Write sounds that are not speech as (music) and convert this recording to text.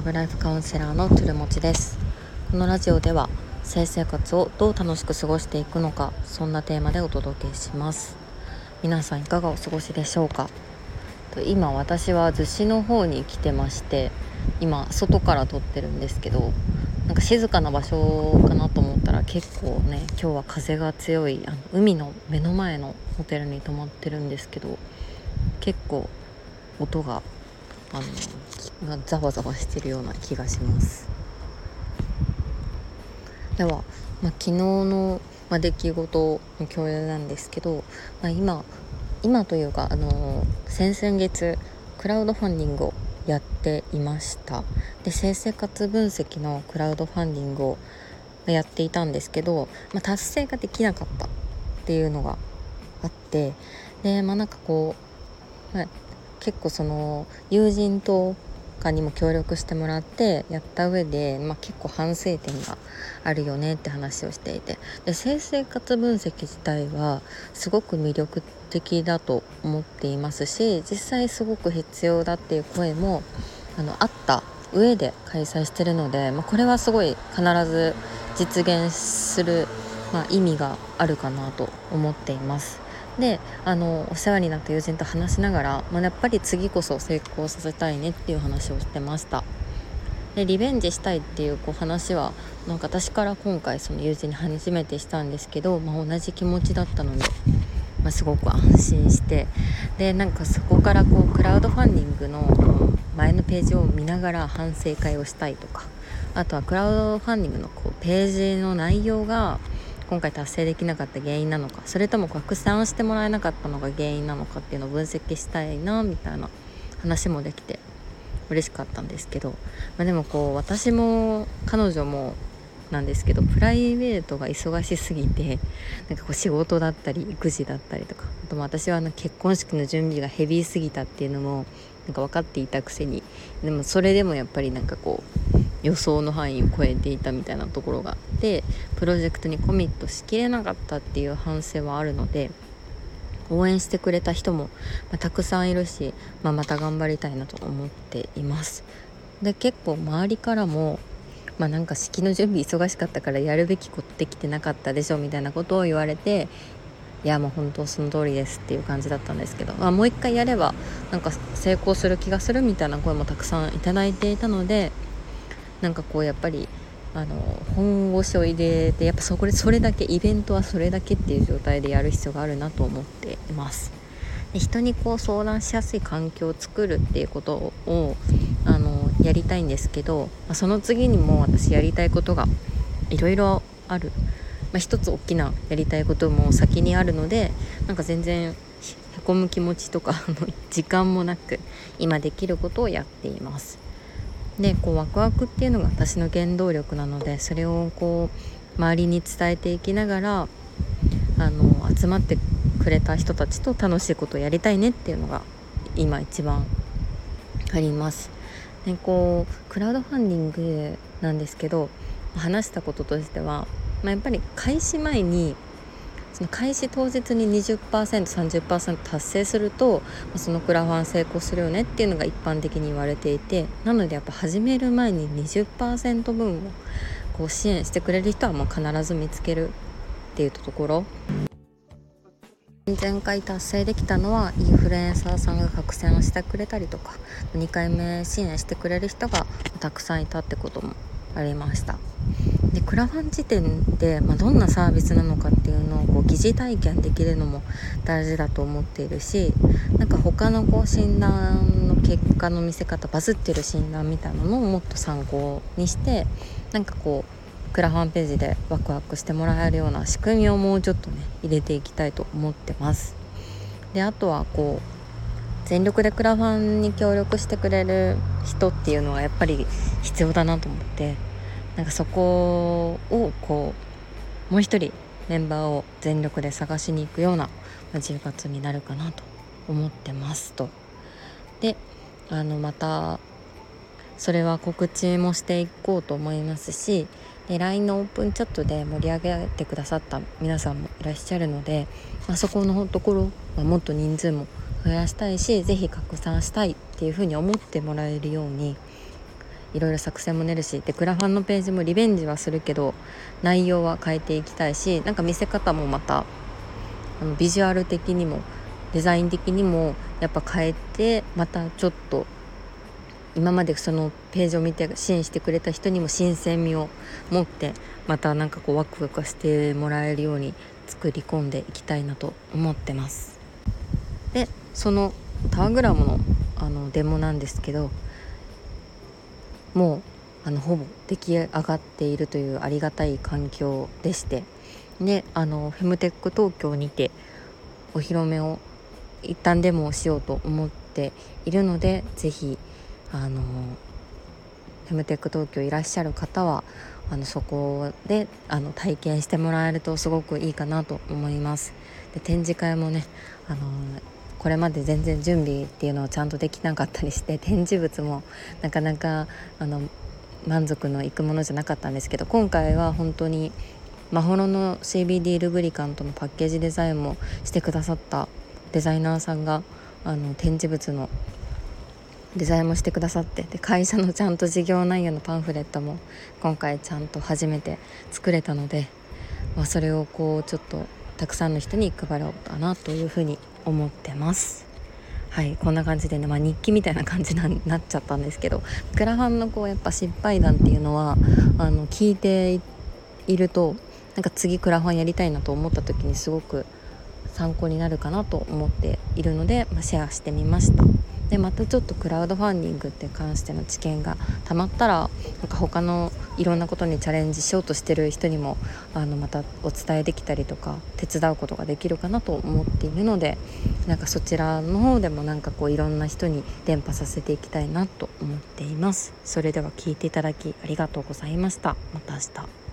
ラブライフカウンセラーのトゥルモチです。このラジオでは性生活をどう楽しく過ごしていくのかそんなテーマでお届けします。皆さんいかがお過ごしでしょうか？今私は逗子の方に来てまして今外から撮ってるんですけどなんか静かな場所かなと思ったら結構ね今日は風が強いあの海の目の前のホテルに泊まってるんですけど結構音があのがざわざわしてるような気がします。では、まあ、昨日の、ま、出来事の共有なんですけど、まあ、今今というかあの先々月クラウドファンディングをやっていました。で性生活分析のクラウドファンディングをやっていたんですけど、まあ、達成ができなかったっていうのがあってでまあなんかこう、まあ、結構その友人とかにも協力してもらってやった上で、まあ、結構反省点があるよねって話をしていてで性生活分析自体はすごく魅力的だと思っていますし実際すごく必要だっていう声もあのあった上で開催してるので、まあ、これはすごい必ず実現する、まあ、意味があるかなと思っています。であのお世話になった友人と話しながら、まあ、やっぱり次こそ成功させたいねっていう話をしてました。でリベンジしたいっていうこう話はなんか私から今回その友人に初めてしたんですけど、まあ、同じ気持ちだったので、まあ、すごく安心して。でなんかそこからこうクラウドファンディングの前のページを見ながら反省会をしたいとかあとはクラウドファンディングのこうページの内容が今回達成できなかった原因なのかそれとも拡散してもらえなかったのが原因なのかっていうのを分析したいなみたいな話もできて嬉しかったんですけど、まあ、でもこう私も彼女もなんですけどプライベートが忙しすぎてなんかこう仕事だったり育児だったりとかあと私はあの結婚式の準備がヘビーすぎたっていうのもなんか分かっていたくせにでもそれでもやっぱりなんかこう予想の範囲を超えていたみたいなところがあってプロジェクトにコミットしきれなかったっていう反省はあるので応援してくれた人も、まあ、たくさんいるし、まあ、また頑張りたいなと思っています。で結構周りからもまあなんか式の準備忙しかったからやるべきことできてなかったでしょみたいなことを言われていやもう本当その通りですっていう感じだったんですけど、まあ、もう一回やればなんか成功する気がするみたいな声もたくさんいただいていたのでなんかこうやっぱりあの本腰を入れてやっぱそこでそれだけイベントはそれだけっていう状態でやる必要があるなと思っています。で人にこう相談しやすい環境を作るっていうことをあのやりたいんですけど、まあ、その次にも私やりたいことがいろいろある、まあ、一つ大きなやりたいことも先にあるのでなんか全然へこむ気持ちとか時間もなく今できることをやっています。でこうワクワクっていうのが私の原動力なのでそれをこう周りに伝えていきながらあの集まってくれた人たちと楽しいことをやりたいねっていうのが今一番あります。でこうクラウドファンディングなんですけど話したこととしては、まあ、やっぱり開始前にその開始当日に 20%30% 達成するとそのクラファン成功するよねっていうのが一般的に言われていてなのでやっぱ始める前に20%分をこう支援してくれる人はもう必ず見つけるっていうところ。前回達成できたのはインフルエンサーさんが拡散をしてくれたりとか2回目支援してくれる人がたくさんいたってこともありました。でクラファン時点で、まあ、どんなサービスなのかっていうのをこう疑似体験できるのも大事だと思っているしなんか他のこう診断の結果の見せ方バズってる診断みたいなのをもっと参考にしてなんかこうクラファンページでワクワクしてもらえるような仕組みをもうちょっとね入れていきたいと思ってます。であとはこう全力でクラファンに協力してくれる人っていうのはやっぱり必要だなと思ってなんかそこをこうもう一人メンバーを全力で探しに行くような10月になるかなと思ってますと。であのまたそれは告知もしていこうと思いますしで LINE のオープンチャットで盛り上げてくださった皆さんもいらっしゃるので、あ、そこのところはもっと人数も増やしたいし是非拡散したいっていうふうに思ってもらえるようにいろいろ作戦も練るしでクラファンのページもリベンジはするけど内容は変えていきたいしなんか見せ方もまたあのビジュアル的にもデザイン的にもやっぱ変えてまたちょっと今までそのページを見て支援してくれた人にも新鮮味を持ってまたなんかこうワクワクしてもらえるように作り込んでいきたいなと思ってます。でそのタワグラムのあのデモなんですけどもうあのほぼ出来上がっているというありがたい環境でして。であのフェムテック東京にてお披露目を一旦デモをしようと思っているので是非あのフェムテック東京いらっしゃる方はあのそこであの体験してもらえるとすごくいいかなと思います。で展示会もねあのこれまで全然準備っていうのをちゃんとできなかったりして展示物もなかなかあの満足のいくものじゃなかったんですけど今回は本当にマホロの CBD ルブリカントのパッケージデザインもしてくださったデザイナーさんがあの展示物のデザインもしてくださってで会社のちゃんと事業内容のパンフレットも今回ちゃんと初めて作れたので、まあ、それをこうちょっとたくさんの人に配ろうかなというふうに思ってます。はいこんな感じでね、まあ、日記みたいな感じに (laughs) なっちゃったんですけどクラファンのこうやっぱ失敗談っていうのはあの聞いているとなんか次クラファンやりたいなと思った時にすごく参考になるかなと思っているので、まあ、シェアしてみました。でまたちょっとクラウドファンディングって関しての知見がたまったらなんか他のいろんなことにチャレンジしようとしてる人にもあのまたお伝えできたりとか手伝うことができるかなと思っているのでなんかそちらの方でもなんかこういろんな人に伝播させていきたいなと思っています。それでは聞いていただきありがとうございました。また明日。